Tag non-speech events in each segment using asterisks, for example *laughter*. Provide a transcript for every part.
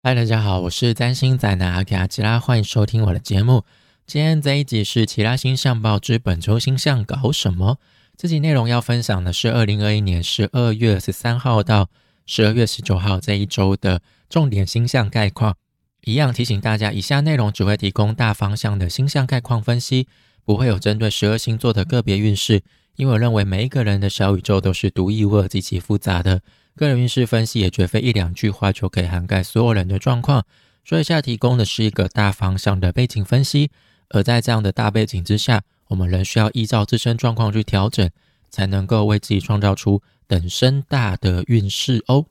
嗨，大家好，我是占星仔男阿卡吉拉，欢迎收听我的节目。今天这一集是《奇拉星象报》之本周星象搞什么？这集内容要分享的是二零二一年十二月十三号到十二月十九号这一周的重点星象概况。一样提醒大家，以下内容只会提供大方向的星象概况分析，不会有针对十二星座的个别运势。因为我认为每一个人的小宇宙都是独一无二、极其复杂的。个人运势分析也绝非一两句话就可以涵盖所有人的状况，所以下提供的是一个大方向的背景分析。而在这样的大背景之下，我们仍需要依照自身状况去调整，才能够为自己创造出等身大的运势哦。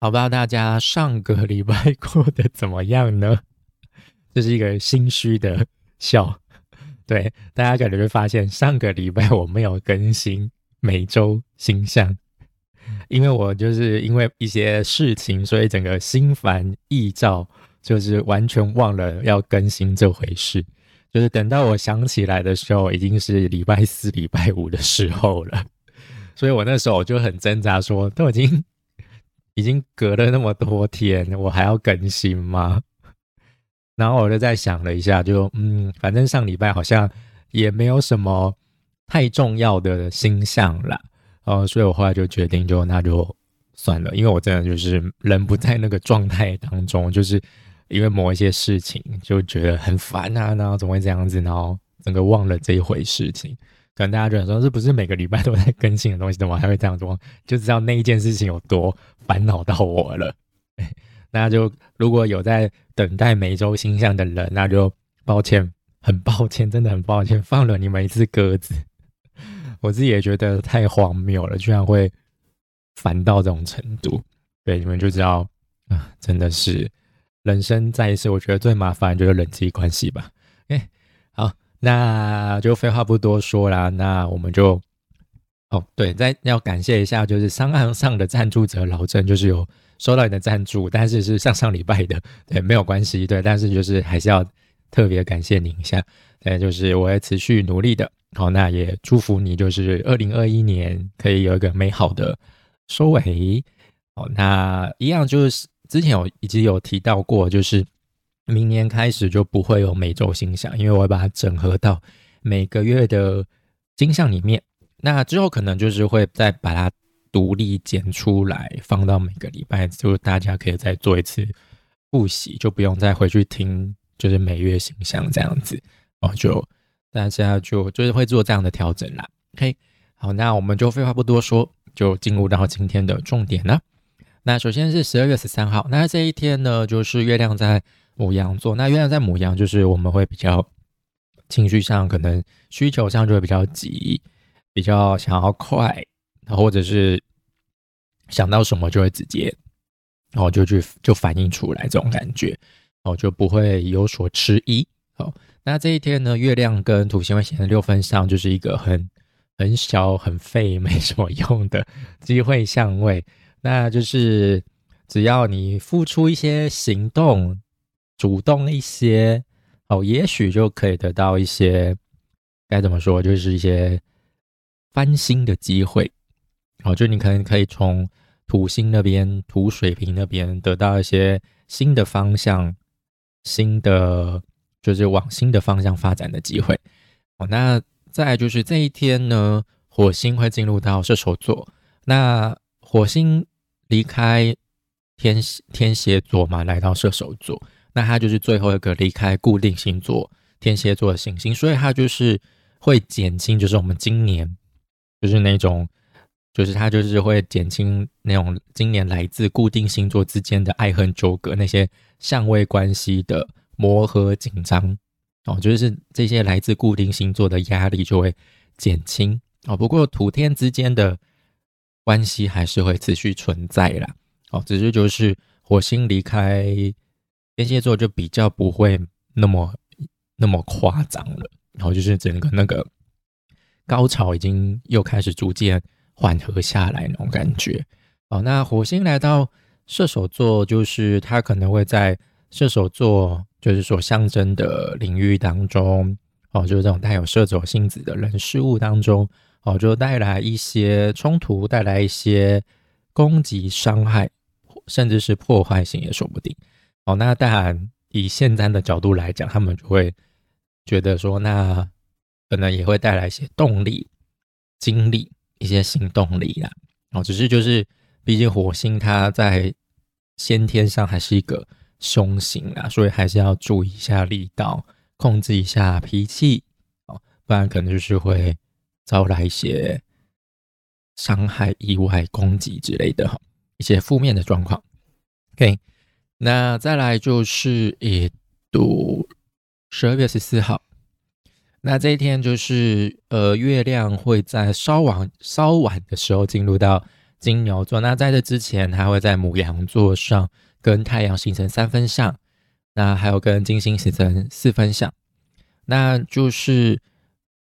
好，不知道大家上个礼拜过得怎么样呢？*laughs* 这是一个心虚的笑。*laughs* 对，大家可能会发现上个礼拜我没有更新每周星象。因为我就是因为一些事情，所以整个心烦意躁，就是完全忘了要更新这回事。就是等到我想起来的时候，已经是礼拜四、礼拜五的时候了。所以我那时候我就很挣扎，说都已经已经隔了那么多天，我还要更新吗？然后我就在想了一下，就嗯，反正上礼拜好像也没有什么太重要的星象了。哦，所以我后来就决定，就那就算了，因为我真的就是人不在那个状态当中，就是因为某一些事情就觉得很烦啊，然后怎么会这样子，然后整个忘了这一回事情。可能大家觉得说，这不是每个礼拜都在更新的东西，怎么还会这样做？就知道那一件事情有多烦恼到我了。那就如果有在等待每周星象的人，那就抱歉，很抱歉，真的很抱歉，放了你们一次鸽子。我自己也觉得太荒谬了，居然会烦到这种程度。对，你们就知道啊，真的是人生在世，我觉得最麻烦就是人际关系吧。哎，好，那就废话不多说啦，那我们就哦，对，再要感谢一下，就是商岸上的赞助者老郑，就是有收到你的赞助，但是是上上礼拜的，对，没有关系，对，但是就是还是要特别感谢您一下，对，就是我会持续努力的。好，那也祝福你，就是二零二一年可以有一个美好的收尾。好，那一样就是之前有已经有提到过，就是明年开始就不会有每周星象，因为我会把它整合到每个月的金象里面。那之后可能就是会再把它独立剪出来，放到每个礼拜，就大家可以再做一次复习，就不用再回去听，就是每月星象这样子哦，就。大家就就是会做这样的调整啦。OK，好，那我们就废话不多说，就进入到今天的重点了。那首先是十二月十三号，那这一天呢，就是月亮在母羊座。那月亮在母羊，就是我们会比较情绪上可能需求上就会比较急，比较想要快，或者是想到什么就会直接，然后就去就反映出来这种感觉，哦，就不会有所迟疑。好。那这一天呢，月亮跟土星会显在六分上，就是一个很很小、很废、*laughs* 没什么用的机会相位。那就是只要你付出一些行动，主动一些，哦，也许就可以得到一些该怎么说，就是一些翻新的机会。哦，就你可能可以从土星那边、土水平那边得到一些新的方向、新的。就是往新的方向发展的机会。哦，那再就是这一天呢，火星会进入到射手座。那火星离开天蝎天蝎座嘛，来到射手座，那它就是最后一个离开固定星座天蝎座的行星，所以它就是会减轻，就是我们今年就是那种，就是它就是会减轻那种今年来自固定星座之间的爱恨纠葛，那些相位关系的。磨合紧张哦，就是这些来自固定星座的压力就会减轻哦。不过土天之间的关系还是会持续存在啦哦，只是就是火星离开天蝎座就比较不会那么那么夸张了，然后就是整个那个高潮已经又开始逐渐缓和下来那种感觉哦。那火星来到射手座，就是它可能会在射手座。就是说象征的领域当中，哦，就是这种带有射手星子的人事物当中，哦，就带来一些冲突，带来一些攻击、伤害，甚至是破坏性也说不定。哦，那当然以现在的角度来讲，他们就会觉得说，那可能也会带来一些动力、精力、一些行动力啦。哦，只是就是，毕竟火星它在先天上还是一个凶星啊，所以还是要注意一下力道，控制一下脾气哦，不然可能就是会招来一些伤害、意外、攻击之类的哈，一些负面的状况。OK，那再来就是一读十二月十四号，那这一天就是呃，月亮会在稍晚稍晚的时候进入到金牛座。那在这之前，它会在母羊座上跟太阳形成三分相，那还有跟金星形成四分相。那就是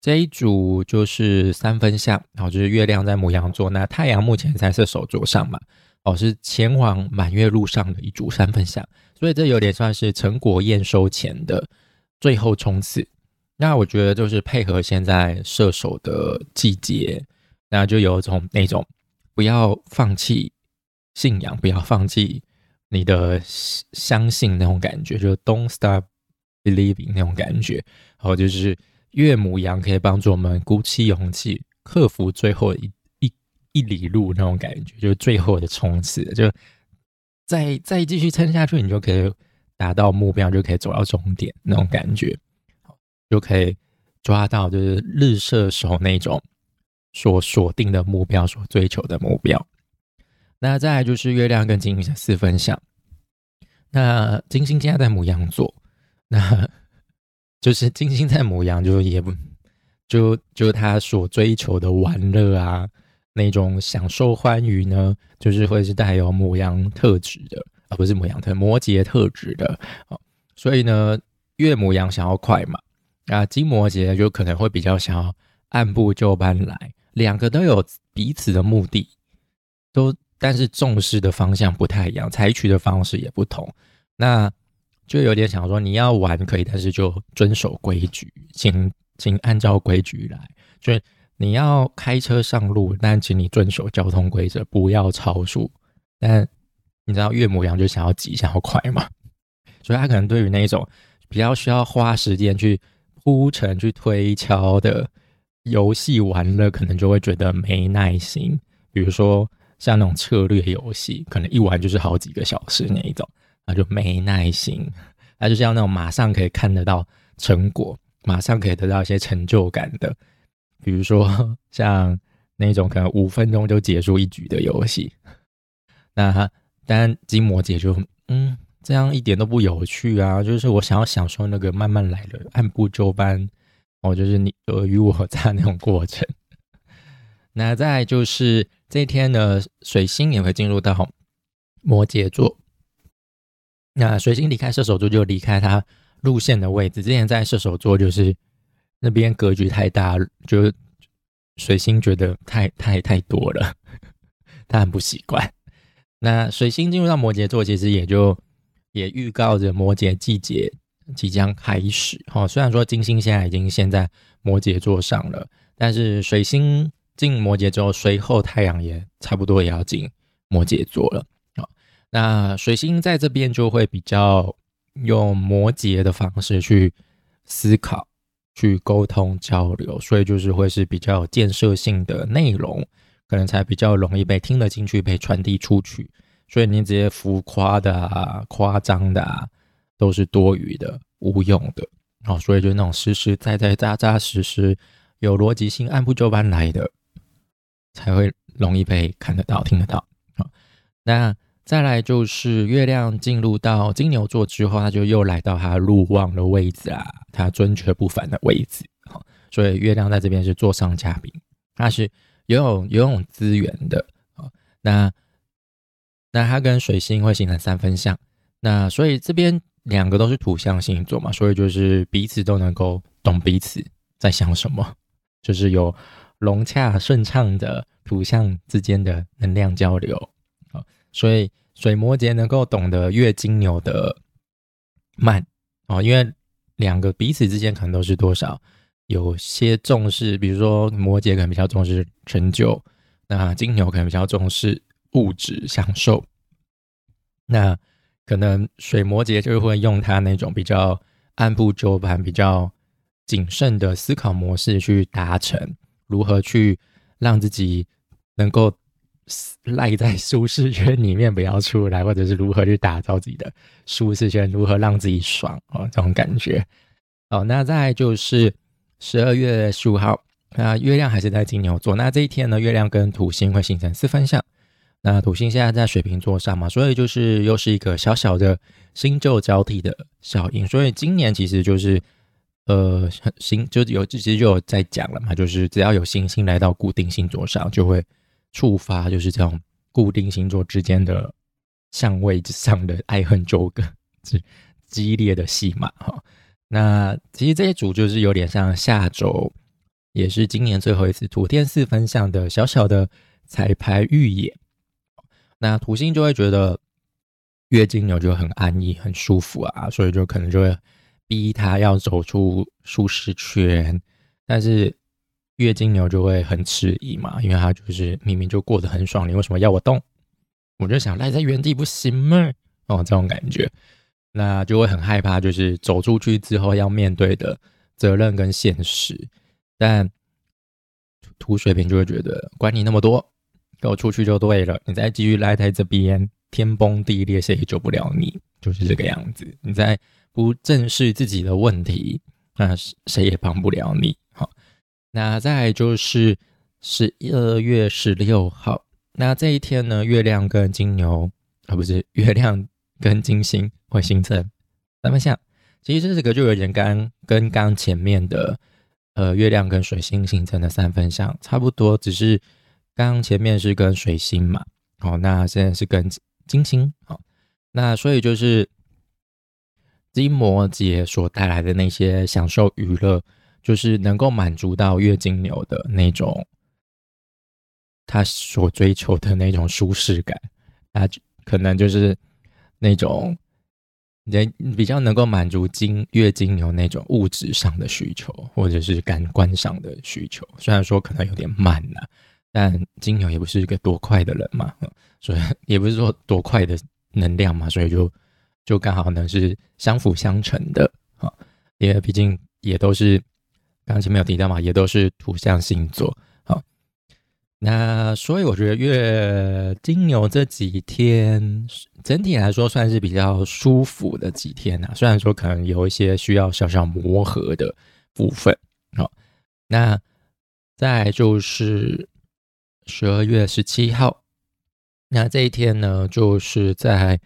这一组就是三分相，然后就是月亮在母羊座，那太阳目前在射手座上嘛。哦，是前往满月路上的一组三分相，所以这有点算是成果验收前的最后冲刺。那我觉得就是配合现在射手的季节，那就有种那种不要放弃信仰，不要放弃 *laughs* 你的相信那种感觉，就 Don't stop believing 那种感觉。然后就是岳母羊可以帮助我们鼓起勇气，克服最后一。一里路那种感觉，就是最后的冲刺，就再再继续撑下去，你就可以达到目标，就可以走到终点那种感觉，就可以抓到就是日射手那种所锁定的目标，所追求的目标。那再来就是月亮跟金星的四分相，那金星现在在母羊座，那 *laughs* 就是金星在母羊，就也不就就他所追求的玩乐啊。那种享受欢愉呢，就是会是带有母羊特质的，而不是母羊特摩羯特质的。所以呢，月母羊想要快嘛，啊，金摩羯就可能会比较想要按部就班来，两个都有彼此的目的，都但是重视的方向不太一样，采取的方式也不同。那就有点想说，你要玩可以，但是就遵守规矩，请请按照规矩来，就是。你要开车上路，但请你遵守交通规则，不要超速。但你知道岳母羊就想要急，想要快嘛？*laughs* 所以他可能对于那种比较需要花时间去铺陈、去推敲的游戏玩了，可能就会觉得没耐心。比如说像那种策略游戏，可能一玩就是好几个小时那一种，那就没耐心。他就是要那种马上可以看得到成果，马上可以得到一些成就感的。比如说像那种可能五分钟就结束一局的游戏，那当然金摩姐就嗯，这样一点都不有趣啊！就是我想要享受那个慢慢来的按部就班，哦，就是你尔虞我诈那种过程。那再就是这一天呢，水星也会进入到摩羯座。那水星离开射手座就离开它路线的位置，之前在射手座就是。那边格局太大，就水星觉得太太太多了，*laughs* 他很不习惯。那水星进入到摩羯座，其实也就也预告着摩羯季节即将开始。哈，虽然说金星现在已经陷在摩羯座上了，但是水星进摩羯之后，随后太阳也差不多也要进摩羯座了。好，那水星在这边就会比较用摩羯的方式去思考。去沟通交流，所以就是会是比较有建设性的内容，可能才比较容易被听得进去，被传递出去。所以你这些浮夸的啊、夸张的啊，都是多余的、无用的。好，所以就那种实实在在、扎扎实实、有逻辑性、按部就班来的，才会容易被看得到、听得到。好，那。再来就是月亮进入到金牛座之后，它就又来到它入望的位置啊，它尊爵不凡的位置。好，所以月亮在这边是座上嘉宾，它是拥有拥有资源的。好，那那它跟水星会形成三分相，那所以这边两个都是土象星座嘛，所以就是彼此都能够懂彼此在想什么，就是有融洽顺畅的土象之间的能量交流。啊，所以。水摩羯能够懂得月金牛的慢啊，因为两个彼此之间可能都是多少有些重视，比如说摩羯可能比较重视成就，那金牛可能比较重视物质享受，那可能水摩羯就会用他那种比较按部就班、比较谨慎的思考模式去达成，如何去让自己能够赖在舒适圈里面不要出来，或者是如何去打造自己的舒适圈，如何让自己爽哦，这种感觉。哦，那再就是十二月十五号，那月亮还是在金牛座，那这一天呢，月亮跟土星会形成四分相。那土星现在在水瓶座上嘛，所以就是又是一个小小的新旧交替的效应。所以今年其实就是呃星就有其实就有在讲了嘛，就是只要有星星来到固定星座上，就会触发就是这种固定星座之间的相位之上的爱恨纠葛，是激烈的戏码哈。*laughs* 那其实这一组就是有点像下周也是今年最后一次土天四分相的小小的彩排预演。那土星就会觉得月金牛就很安逸、很舒服啊，所以就可能就会逼他要走出舒适圈。但是月经牛就会很迟疑嘛，因为他就是明明就过得很爽，你为什么要我动？我就想赖在原地不行吗？哦，这种感觉，那就会很害怕，就是走出去之后要面对的责任跟现实。但土水瓶就会觉得管你那么多。给我出去就对了，你再继续赖在这边，天崩地裂谁也救不了你，就是这个样子。你在不正视自己的问题，那谁也帮不了你。好，那再就是十二月十六号，那这一天呢，月亮跟金牛啊，不是月亮跟金星会形成三分相。其实这个就有点跟跟刚前面的呃月亮跟水星形成的三分相差不多，只是。刚前面是跟水星嘛，好，那现在是跟金星，好，那所以就是金摩羯所带来的那些享受娱乐，就是能够满足到月金牛的那种他所追求的那种舒适感，那可能就是那种人比较能够满足金月金牛那种物质上的需求，或者是感官上的需求，虽然说可能有点慢了。但金牛也不是一个多快的人嘛，所以也不是说多快的能量嘛，所以就就刚好呢是相辅相成的啊，因为毕竟也都是刚刚前面有提到嘛，也都是土象星座好。那所以我觉得月金牛这几天整体来说算是比较舒服的几天呐，虽然说可能有一些需要小小磨合的部分啊。那再就是。十二月十七号，那这一天呢，就是在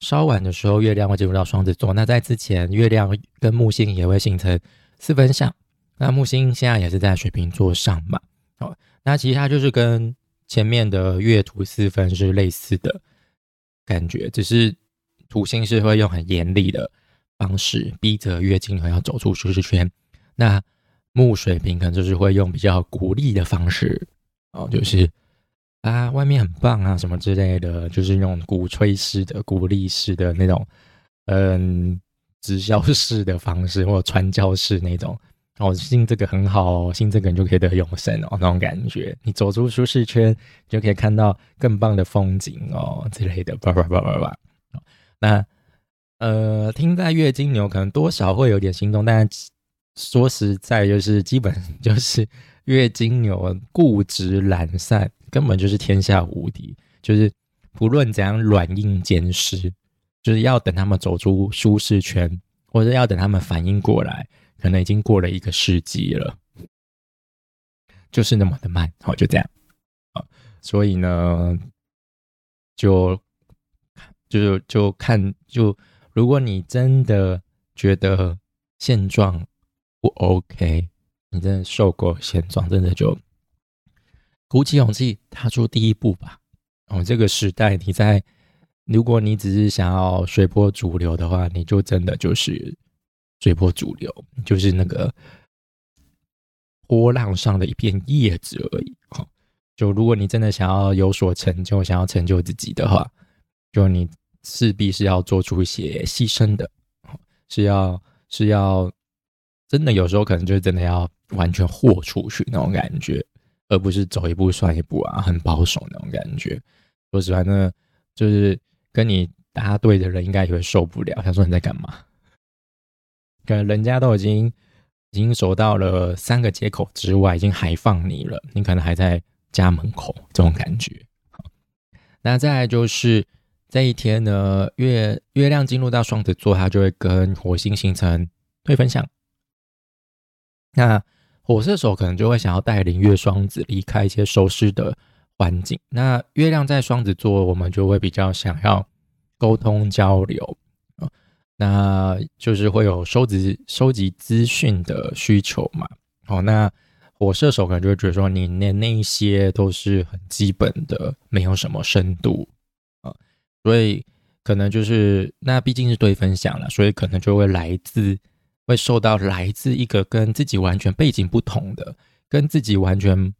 稍晚的时候，月亮会进入到双子座。那在之前，月亮跟木星也会形成四分相。那木星现在也是在水瓶座上嘛？哦，那其实它就是跟前面的月土四分是类似的感觉，只是土星是会用很严厉的方式逼着月金牛要走出舒适圈。那木水瓶可能就是会用比较鼓励的方式。哦，就是啊，外面很棒啊，什么之类的，就是那种鼓吹式的、鼓励式的那种，嗯，直销式的方式，或者传教式那种。哦，信这个很好哦，信这个你就可以得永生哦，那种感觉。你走出舒适圈，就可以看到更棒的风景哦，之类的，叭叭叭叭叭。那呃，听在月经牛可能多少会有点心动，但说实在，就是基本就是。月经牛固执懒散，根本就是天下无敌。就是不论怎样软硬兼施，就是要等他们走出舒适圈，或者要等他们反应过来，可能已经过了一个世纪了，就是那么的慢。好，就这样啊。所以呢，就就就看就，如果你真的觉得现状不 OK。你真的受过现状，真的就鼓起勇气踏出第一步吧。哦，这个时代，你在如果你只是想要随波逐流的话，你就真的就是随波逐流，就是那个波浪上的一片叶子而已。哦，就如果你真的想要有所成就，想要成就自己的话，就你势必是要做出一些牺牲的，是要是要真的有时候可能就真的要。完全豁出去那种感觉，而不是走一步算一步啊，很保守那种感觉。说实话呢，就是跟你答对的人应该也会受不了，他说你在干嘛？可能人家都已经已经走到了三个街口之外，已经还放你了，你可能还在家门口，这种感觉。那再来就是这一天呢，月月亮进入到双子座，它就会跟火星形成对分享。那火射手可能就会想要带领月双子离开一些熟悉的环境。那月亮在双子座，我们就会比较想要沟通交流啊，那就是会有收集收集资讯的需求嘛。好，那火射手可能就会觉得说，你那那一些都是很基本的，没有什么深度啊，所以可能就是那毕竟是对分享了，所以可能就会来自。会受到来自一个跟自己完全背景不同的、跟自己完全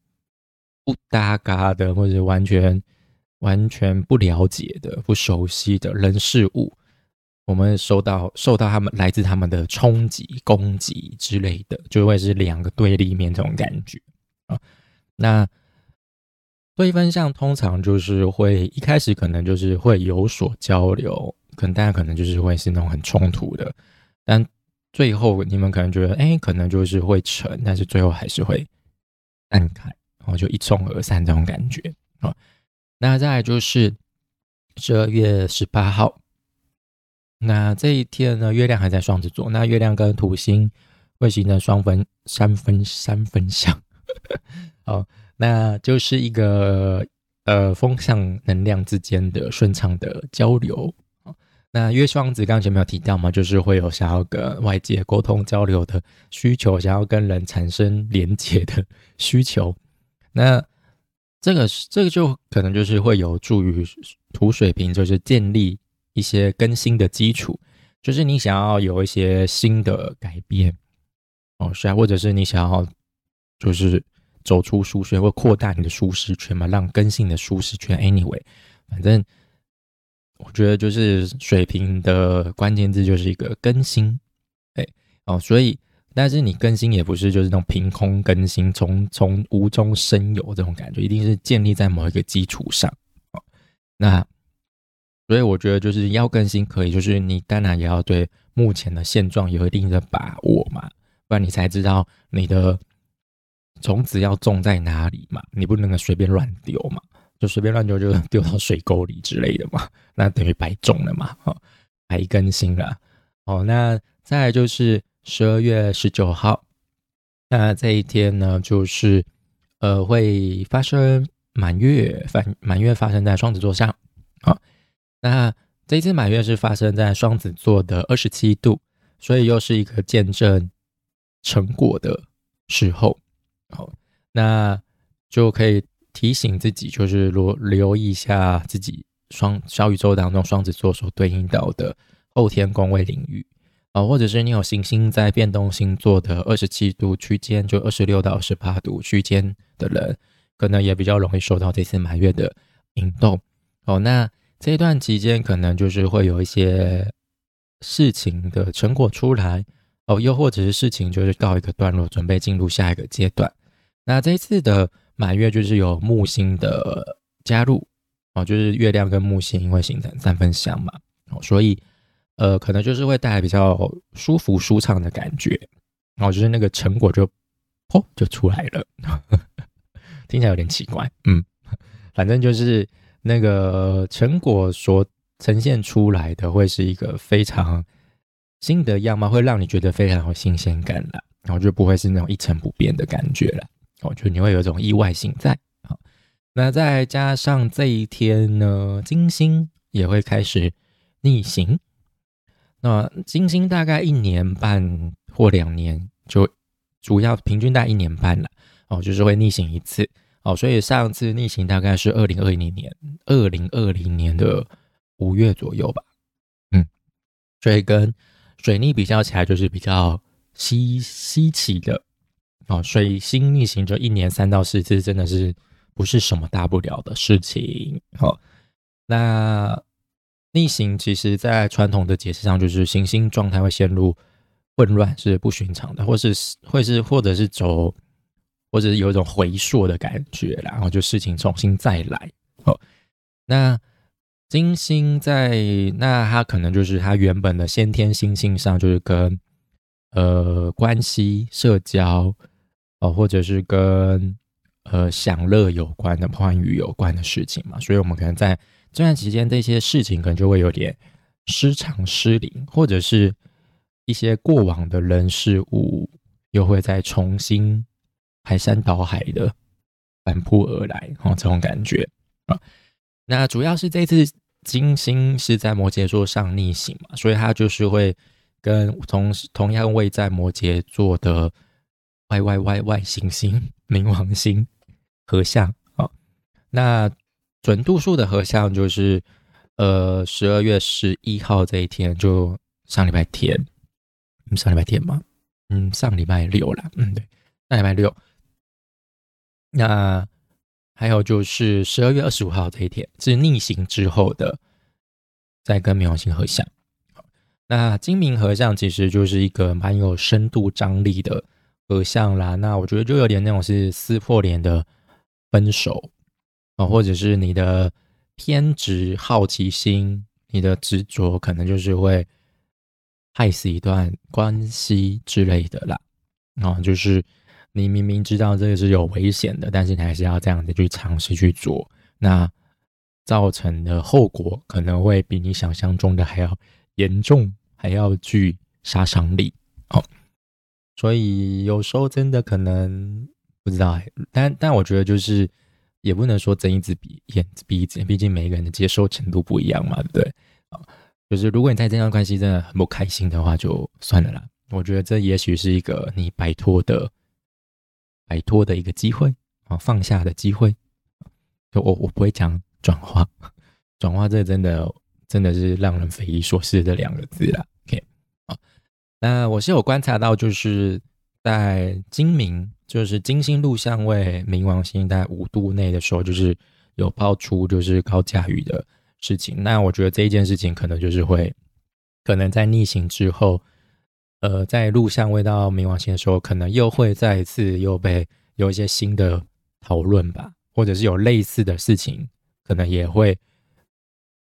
不搭嘎的，或者完全完全不了解的、不熟悉的人事物，我们受到受到他们来自他们的冲击、攻击之类的，就会是两个对立面这种感觉啊。那对分项通常就是会一开始可能就是会有所交流，可能大家可能就是会是那种很冲突的，但。最后，你们可能觉得，哎，可能就是会成，但是最后还是会散开，然后就一冲而散这种感觉啊。那再来就是十二月十八号，那这一天呢，月亮还在双子座，那月亮跟土星会形成双分三分三分相，*laughs* 哦，那就是一个呃风向能量之间的顺畅的交流。那月双子刚刚前面有提到嘛，就是会有想要跟外界沟通交流的需求，想要跟人产生连接的需求。*laughs* 那这个这个就可能就是会有助于土水平，就是建立一些更新的基础。就是你想要有一些新的改变哦，是啊，或者是你想要就是走出舒适或扩大你的舒适圈嘛，让更新的舒适圈。Anyway，反正。我觉得就是水平的关键字就是一个更新，哎哦，所以但是你更新也不是就是那种凭空更新，从从无中生有这种感觉，一定是建立在某一个基础上哦。那所以我觉得就是要更新可以，就是你当然也要对目前的现状有一定的把握嘛，不然你才知道你的种子要种在哪里嘛，你不能随便乱丢嘛。就随便乱丢就丢到水沟里之类的嘛，那等于白种了嘛，哦，白更新了，哦，那再就是十二月十九号，那这一天呢，就是呃会发生满月，满满月发生在双子座上，好，那这一次满月是发生在双子座的二十七度，所以又是一个见证成果的时候，好，那就可以。提醒自己，就是留留意一下自己双小宇宙当中双子座所对应到的后天宫位领域啊，或者是你有行星在变动星座的二十七度区间，就二十六到二十八度区间的人，可能也比较容易受到这次满月的引动哦。那这一段期间，可能就是会有一些事情的成果出来哦，又或者是事情就是告一个段落，准备进入下一个阶段。那这次的。满月就是有木星的加入哦，就是月亮跟木星会形成三分相嘛，哦，所以呃，可能就是会带来比较舒服舒畅的感觉，然后就是那个成果就哦就出来了，*laughs* 听起来有点奇怪，嗯，反正就是那个成果所呈现出来的会是一个非常新的样貌，会让你觉得非常有新鲜感了，然后就不会是那种一成不变的感觉了。哦，就你会有一种意外性在啊，那再加上这一天呢，金星也会开始逆行。那金星大概一年半或两年，就主要平均大概一年半了哦，就是会逆行一次哦。所以上次逆行大概是二零二零年，二零二零年的五月左右吧。嗯，所以跟水逆比较起来，就是比较稀稀奇的。哦，水星逆行就一年三到四次，真的是不是什么大不了的事情。好，那逆行其实在传统的解释上，就是行星状态会陷入混乱，是不寻常的，或是会是或者是走，或者是有一种回溯的感觉，然后就事情重新再来。哦，那金星在那，它可能就是它原本的先天星性上，就是跟呃关系、社交哦，或者是跟呃享乐有关的、欢愉有关的事情嘛。所以，我们可能在这段期间，这些事情可能就会有点失常、失灵，或者是一些过往的人事物又会再重新排山倒海的反扑而来，哦，这种感觉啊。那主要是这次金星是在摩羯座上逆行嘛，所以它就是会跟同同样位在摩羯座的 Y Y Y Y 行星冥王星合相啊。那准度数的合相就是呃十二月十一号这一天，就上礼拜天，上礼拜天吗？嗯，上礼拜六了，嗯，对，上礼拜六。那还有就是十二月二十五号这一天是逆行之后的，在跟冥王星合相。那金冥合相其实就是一个蛮有深度张力的合相啦。那我觉得就有点那种是撕破脸的分手啊，或者是你的偏执、好奇心、你的执着，可能就是会害死一段关系之类的啦。啊，就是。你明明知道这个是有危险的，但是你还是要这样子去尝试去做，那造成的后果可能会比你想象中的还要严重，还要具杀伤力。所以有时候真的可能不知道，但但我觉得就是也不能说睁一只鼻眼闭一只眼，毕竟每个人的接受程度不一样嘛，对不对？啊，就是如果你在这段关系真的很不开心的话，就算了啦。我觉得这也许是一个你摆脱的。摆脱的一个机会啊，放下的机会。就我我不会讲转化，转化这真的真的是让人匪夷所思的两个字啦。那我是有观察到，就是在金明，就是金星入相位冥王星在五度内的时候，就是有爆出就是高驾驭的事情。那我觉得这一件事情可能就是会，可能在逆行之后。呃，在录像未到冥王星的时候，可能又会再一次又被有一些新的讨论吧，或者是有类似的事情，可能也会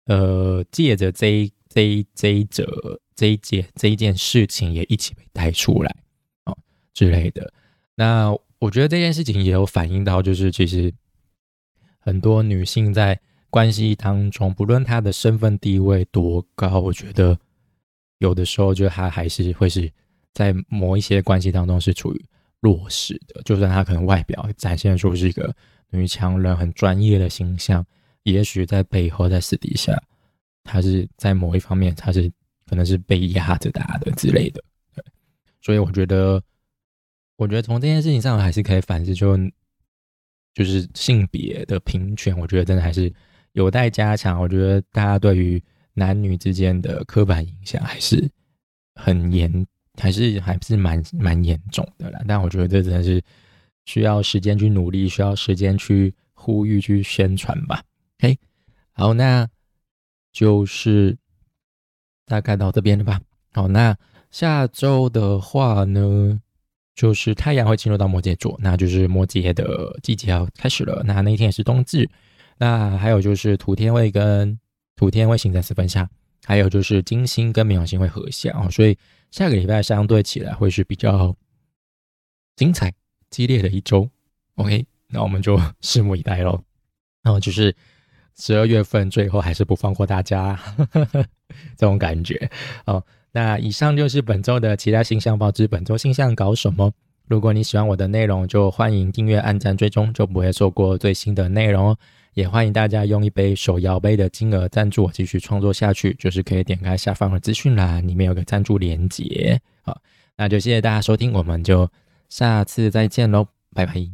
呃借着这一这一这一者这一件这一件事情也一起被带出来啊之类的。那我觉得这件事情也有反映到，就是其实很多女性在关系当中，不论她的身份地位多高，我觉得。有的时候，就她还是会是在某一些关系当中是处于弱势的，就算她可能外表展现出是一个女强人、很专业的形象，也许在背后、在私底下，他是在某一方面，他是可能是被压着打的之类的。对，所以我觉得，我觉得从这件事情上还是可以反思，就就是性别的平权，我觉得真的还是有待加强。我觉得大家对于。男女之间的刻板印象还是很严，还是还是蛮蛮严重的啦。但我觉得这真的是需要时间去努力，需要时间去呼吁、去宣传吧。OK，好，那就是大概到这边了吧。好，那下周的话呢，就是太阳会进入到摩羯座，那就是摩羯的季节要开始了。那那一天也是冬至。那还有就是土天会跟土天会行在四分下，还有就是金星跟冥王星会合相哦，所以下个礼拜相对起来会是比较精彩、激烈的一周。OK，那我们就拭目以待喽。然后就是十二月份最后还是不放过大家 *laughs* 这种感觉哦。那以上就是本周的其他星象报知，本周星象搞什么？如果你喜欢我的内容，就欢迎订阅、按赞、追踪，就不会错过最新的内容哦。也欢迎大家用一杯手摇杯的金额赞助我继续创作下去，就是可以点开下方的资讯栏，里面有个赞助连接。好，那就谢谢大家收听，我们就下次再见喽，拜拜。